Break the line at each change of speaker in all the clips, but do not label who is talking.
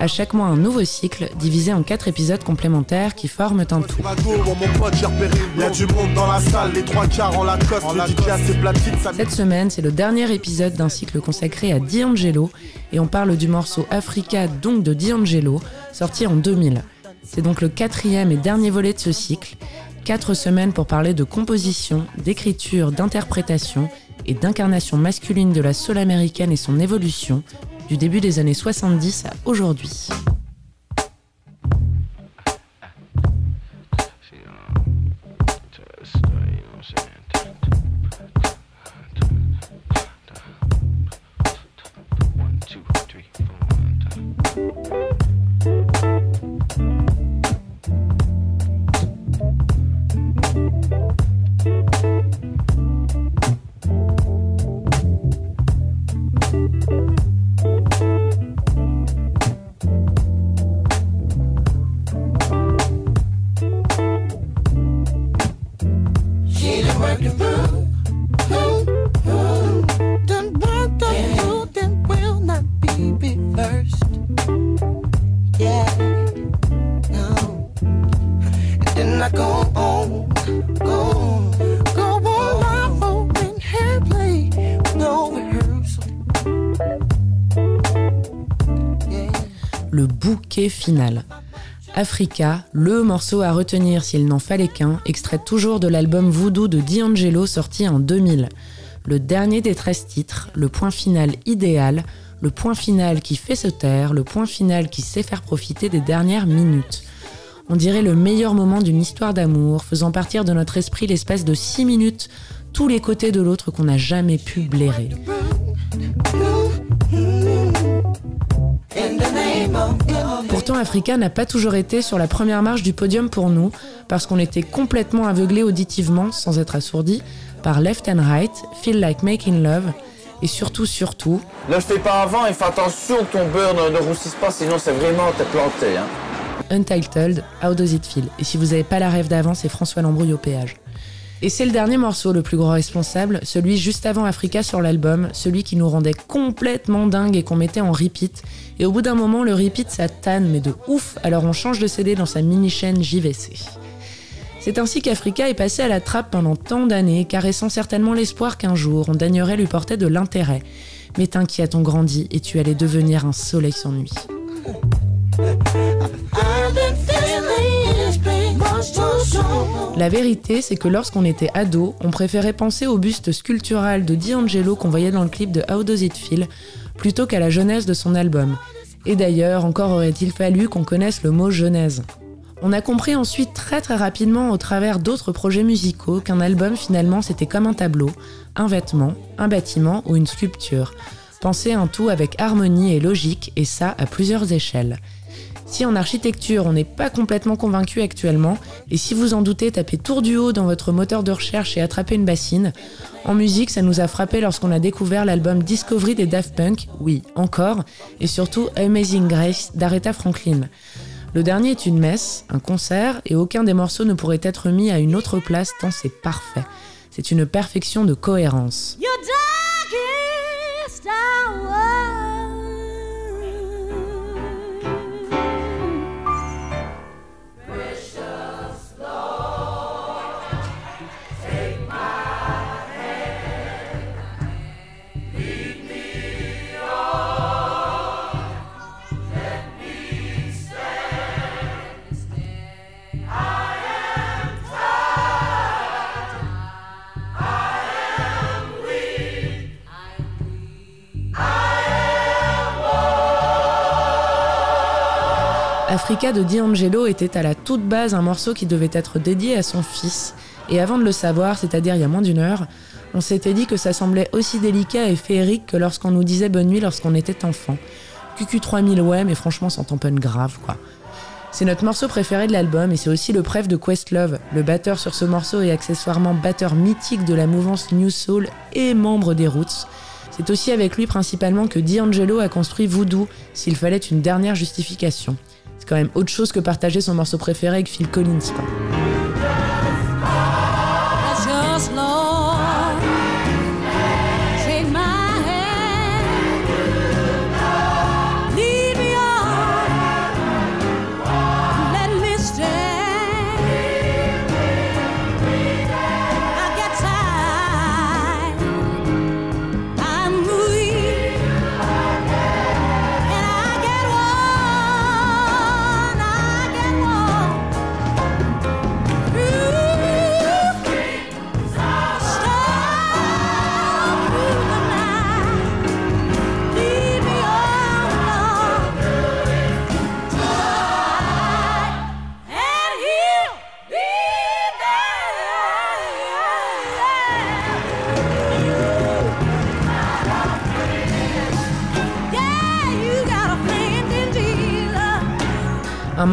À chaque mois, un nouveau cycle, divisé en quatre épisodes complémentaires qui forment un tout. Cette semaine, c'est le dernier épisode d'un cycle consacré à D'Angelo, et on parle du morceau Africa, donc de D'Angelo, sorti en 2000. C'est donc le quatrième et dernier volet de ce cycle. Quatre semaines pour parler de composition, d'écriture, d'interprétation et d'incarnation masculine de la soul américaine et son évolution, du début des années 70 à aujourd'hui. Final. Africa, le morceau à retenir s'il n'en fallait qu'un, extrait toujours de l'album Voodoo de D'Angelo sorti en 2000. Le dernier des 13 titres, le point final idéal, le point final qui fait se taire, le point final qui sait faire profiter des dernières minutes. On dirait le meilleur moment d'une histoire d'amour, faisant partir de notre esprit l'espace de 6 minutes tous les côtés de l'autre qu'on n'a jamais pu blairer. Pourtant, Africa n'a pas toujours été sur la première marche du podium pour nous, parce qu'on était complètement aveuglés auditivement, sans être assourdis, par Left and Right, Feel Like Making Love, et surtout, surtout.
Ne fais pas avant et fais attention que ton beurre ne, roussisse pas, sinon c'est vraiment t'es planté. Hein.
Untitled, How Does It Feel? Et si vous n'avez pas la rêve d'avant, c'est François Lambrouille au péage. Et c'est le dernier morceau le plus gros responsable, celui juste avant Africa sur l'album, celui qui nous rendait complètement dingue et qu'on mettait en repeat. Et au bout d'un moment, le repeat ça mais de ouf, alors on change de CD dans sa mini-chaîne JVC. C'est ainsi qu'Africa est passé à la trappe pendant tant d'années, caressant certainement l'espoir qu'un jour on daignerait lui porter de l'intérêt. Mais t'inquiète, on grandit et tu allais devenir un soleil sans nuit. La vérité, c'est que lorsqu'on était ado, on préférait penser au buste sculptural de D'Angelo qu'on voyait dans le clip de How Does It Feel, plutôt qu'à la genèse de son album. Et d'ailleurs, encore aurait-il fallu qu'on connaisse le mot genèse. On a compris ensuite très très rapidement au travers d'autres projets musicaux qu'un album finalement c'était comme un tableau, un vêtement, un bâtiment ou une sculpture. Penser un tout avec harmonie et logique, et ça à plusieurs échelles. Si en architecture on n'est pas complètement convaincu actuellement, et si vous en doutez, tapez tour du haut dans votre moteur de recherche et attrapez une bassine. En musique, ça nous a frappé lorsqu'on a découvert l'album Discovery des Daft Punk, oui, encore, et surtout Amazing Grace d'Aretha Franklin. Le dernier est une messe, un concert, et aucun des morceaux ne pourrait être mis à une autre place tant c'est parfait. C'est une perfection de cohérence. Africa de D'Angelo était à la toute base un morceau qui devait être dédié à son fils, et avant de le savoir, c'est-à-dire il y a moins d'une heure, on s'était dit que ça semblait aussi délicat et féerique que lorsqu'on nous disait bonne nuit lorsqu'on était enfant. QQ3000 ouais, mais franchement sans tamponne grave quoi. C'est notre morceau préféré de l'album et c'est aussi le préf de Questlove. Le batteur sur ce morceau est accessoirement batteur mythique de la mouvance New Soul et membre des Roots. C'est aussi avec lui principalement que D'Angelo a construit Voodoo, s'il fallait une dernière justification. Quand même autre chose que partager son morceau préféré avec Phil Collins.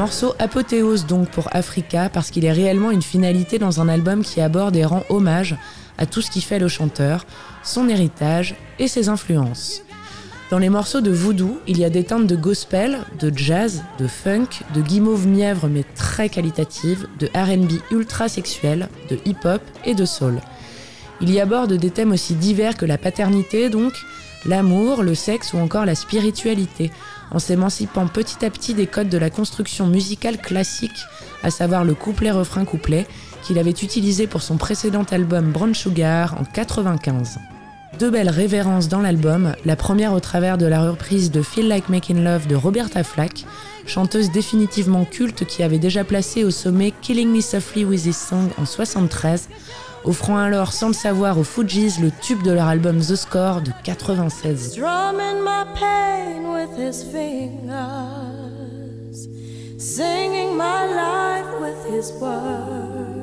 Morceau apothéose donc pour Africa parce qu'il est réellement une finalité dans un album qui aborde et rend hommage à tout ce qui fait le chanteur, son héritage et ses influences. Dans les morceaux de voodoo, il y a des teintes de gospel, de jazz, de funk, de guimauve mièvre mais très qualitative, de RB ultra sexuel, de hip-hop et de soul. Il y aborde des thèmes aussi divers que la paternité donc, l'amour, le sexe ou encore la spiritualité, en s'émancipant petit à petit des codes de la construction musicale classique, à savoir le couplet-refrain-couplet, qu'il avait utilisé pour son précédent album Brown Sugar en 95. Deux belles révérences dans l'album, la première au travers de la reprise de Feel Like Making Love de Roberta Flack, chanteuse définitivement culte qui avait déjà placé au sommet Killing Me Softly with This Song en 73, offrant alors sans le savoir aux Fujis le tube de leur album The Score de 96. Singing my life with his words,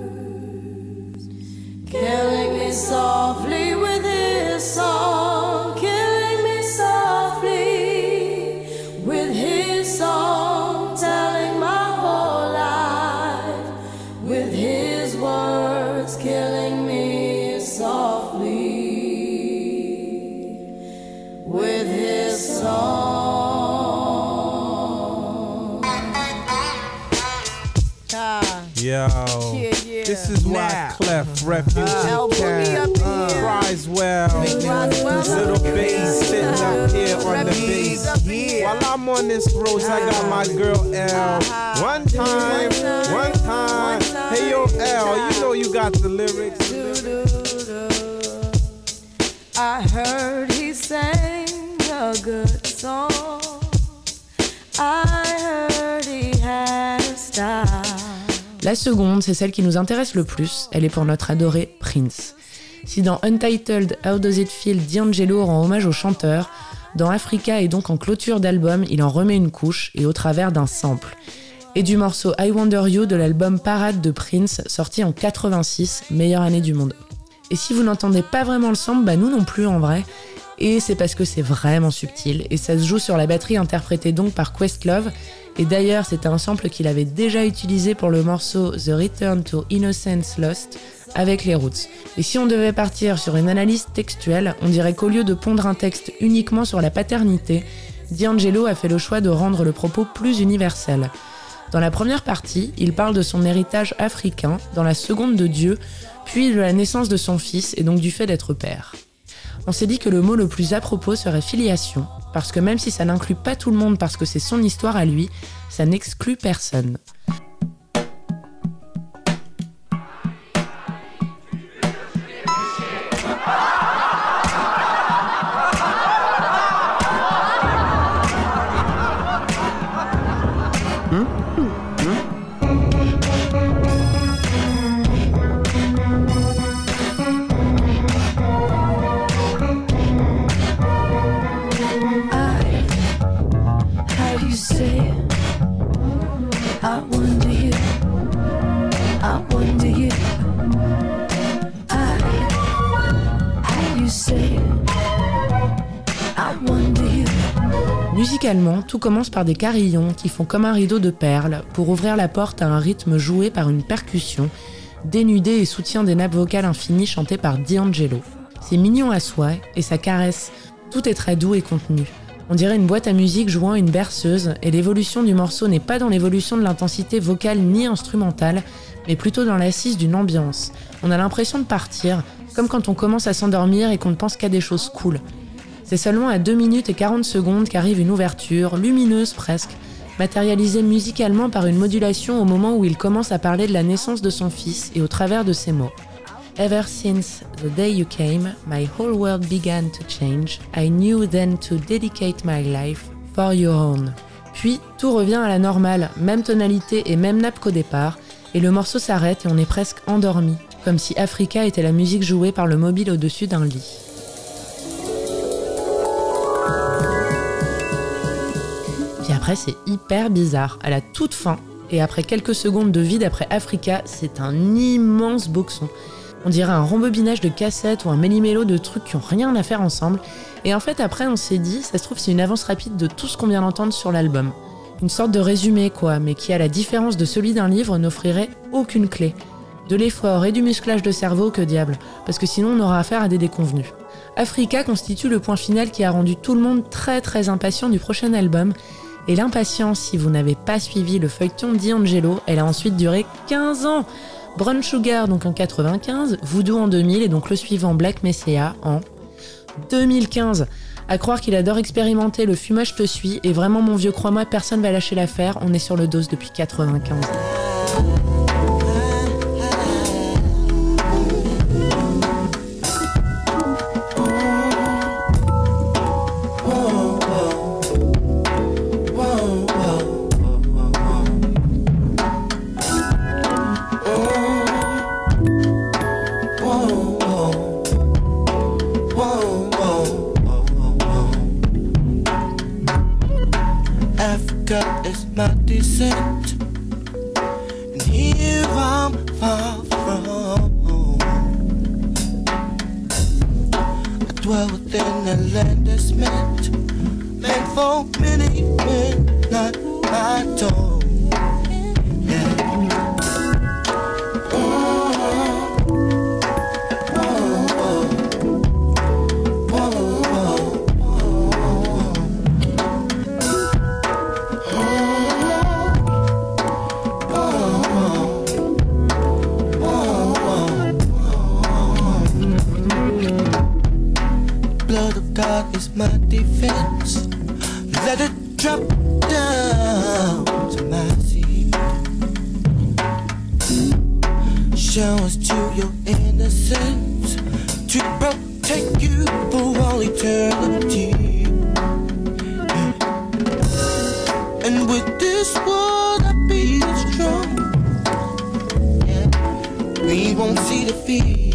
this is why nah. Clef Refuge uh, can uh, cries well. Little bass sitting up here on the bass. Yeah. While I'm on this road, I got my girl L. Uh-huh. One time, one time. Hey yo, L, you know you got the lyrics.
I heard he sang a good song. I La seconde, c'est celle qui nous intéresse le plus, elle est pour notre adoré Prince. Si dans Untitled How Does It Feel D'Angelo rend hommage au chanteur, dans Africa et donc en clôture d'album, il en remet une couche et au travers d'un sample. Et du morceau I Wonder You de l'album Parade de Prince, sorti en 86, meilleure année du monde. Et si vous n'entendez pas vraiment le sample, bah nous non plus en vrai. Et c'est parce que c'est vraiment subtil et ça se joue sur la batterie interprétée donc par Questlove et d'ailleurs, c'était un sample qu'il avait déjà utilisé pour le morceau The Return to Innocence Lost avec les Roots. Et si on devait partir sur une analyse textuelle, on dirait qu'au lieu de pondre un texte uniquement sur la paternité, D'Angelo a fait le choix de rendre le propos plus universel. Dans la première partie, il parle de son héritage africain, dans la seconde de Dieu, puis de la naissance de son fils et donc du fait d'être père. On s'est dit que le mot le plus à propos serait filiation, parce que même si ça n'inclut pas tout le monde parce que c'est son histoire à lui, ça n'exclut personne. Musicalement, tout commence par des carillons qui font comme un rideau de perles pour ouvrir la porte à un rythme joué par une percussion, dénudée et soutien des nappes vocales infinies chantées par D'Angelo. C'est mignon à soi et ça caresse. Tout est très doux et contenu. On dirait une boîte à musique jouant une berceuse et l'évolution du morceau n'est pas dans l'évolution de l'intensité vocale ni instrumentale, mais plutôt dans l'assise d'une ambiance. On a l'impression de partir, comme quand on commence à s'endormir et qu'on ne pense qu'à des choses cool. C'est seulement à 2 minutes et 40 secondes qu'arrive une ouverture, lumineuse presque, matérialisée musicalement par une modulation au moment où il commence à parler de la naissance de son fils et au travers de ses mots. Ever since the day you came, my whole world began to change. I knew then to dedicate my life for your own. Puis tout revient à la normale, même tonalité et même nappe qu'au départ, et le morceau s'arrête et on est presque endormi, comme si Africa était la musique jouée par le mobile au-dessus d'un lit. après, c'est hyper bizarre. À la toute fin, et après quelques secondes de vide après Africa, c'est un immense boxon. On dirait un rembobinage de cassettes ou un méli-mélo de trucs qui ont rien à faire ensemble. Et en fait, après, on s'est dit, ça se trouve, c'est une avance rapide de tout ce qu'on vient d'entendre sur l'album. Une sorte de résumé, quoi, mais qui, à la différence de celui d'un livre, n'offrirait aucune clé. De l'effort et du musclage de cerveau, que diable, parce que sinon on aura affaire à des déconvenus. Africa constitue le point final qui a rendu tout le monde très très impatient du prochain album, et l'impatience, si vous n'avez pas suivi le feuilleton d'Angelo, elle a ensuite duré 15 ans. Brown Sugar donc en 95, Voodoo en 2000 et donc le suivant Black Messiah en 2015. À croire qu'il adore expérimenter, le fumage te suit et vraiment mon vieux crois-moi, personne va lâcher l'affaire, on est sur le dos depuis 95.
showers to your innocence to protect you for all eternity. And with this world, I feel strong. We won't see defeat.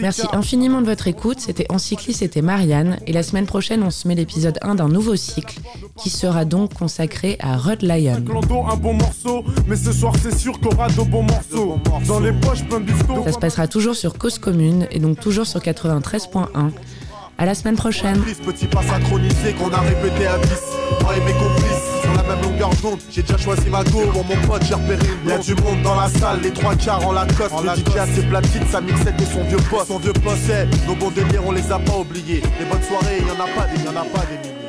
Merci infiniment de votre écoute. C'était Encyclis, c'était Marianne. Et la semaine prochaine, on se met l'épisode 1 d'un nouveau cycle qui sera donc consacré à Rod Lion. Ça se passera toujours sur Cause Commune et donc toujours sur 93.1. À la semaine prochaine. Petit pas synchronisé qu'on a répété à 10. Sur la même longueur d'onde. J'ai déjà choisi ma go. Pour mon pote, j'ai repéré une Y'a du monde dans la salle, les trois quarts en Lacoste. En le DJ a ses platines, sa mixette et son vieux poste. Son vieux poste, nos bons délires, on les a pas oubliés. Les bonnes soirées, y'en a pas des, y'en a pas des milliers.